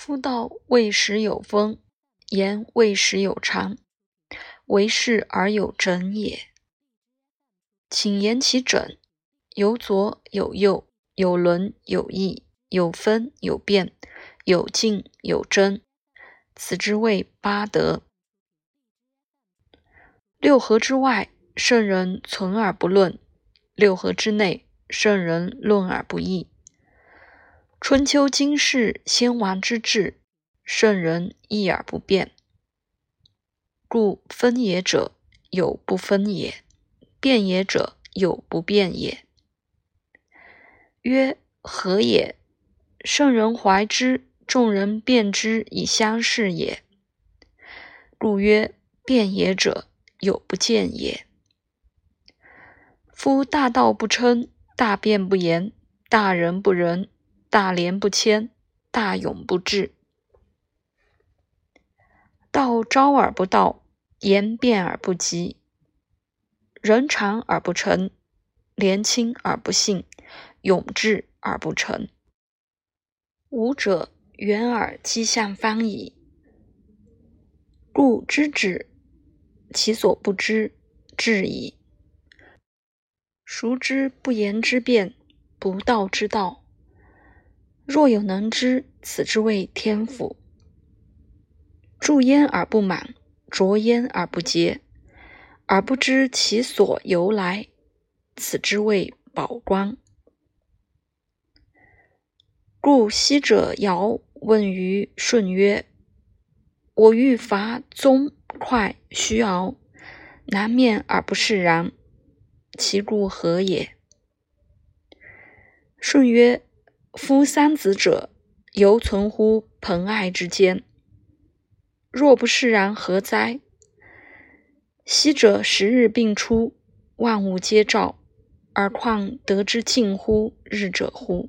夫道未时有风，言未时有常，为事而有整也。请言其整，有左有右，有伦有义，有分有变，有静有真，此之谓八德。六合之外，圣人存而不论；六合之内，圣人论而不议。春秋今世先王之治，圣人议而不变。故分也者有不分也，变也者有不变也。曰何也？圣人怀之，众人辩之以相视也。故曰变也者有不见也。夫大道不称，大辩不言，大仁不仁。大廉不谦，大勇不智。道招而不到，言辩而不及，人长而不成，廉轻而不信，勇智而不成。吾者远而迹象方矣。故知止，其所不知，至矣。孰知不言之辩，不道之道？若有能知，此之谓天府。注焉而不满，浊焉而不竭，而不知其所由来，此之谓宝光。故昔者尧问于舜曰：“我欲伐宗快须敖，南面而不释然，其故何也？”舜曰。夫三子者，犹存乎朋爱之间。若不释然，何哉？昔者十日并出，万物皆照，而况得之近乎日者乎？